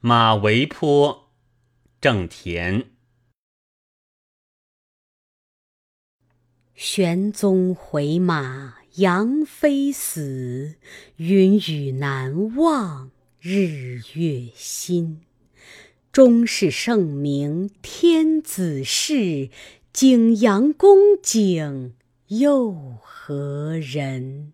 马嵬坡，郑田。玄宗回马杨妃死，云雨难忘日月新。终是圣明天子事，景阳宫景又何人？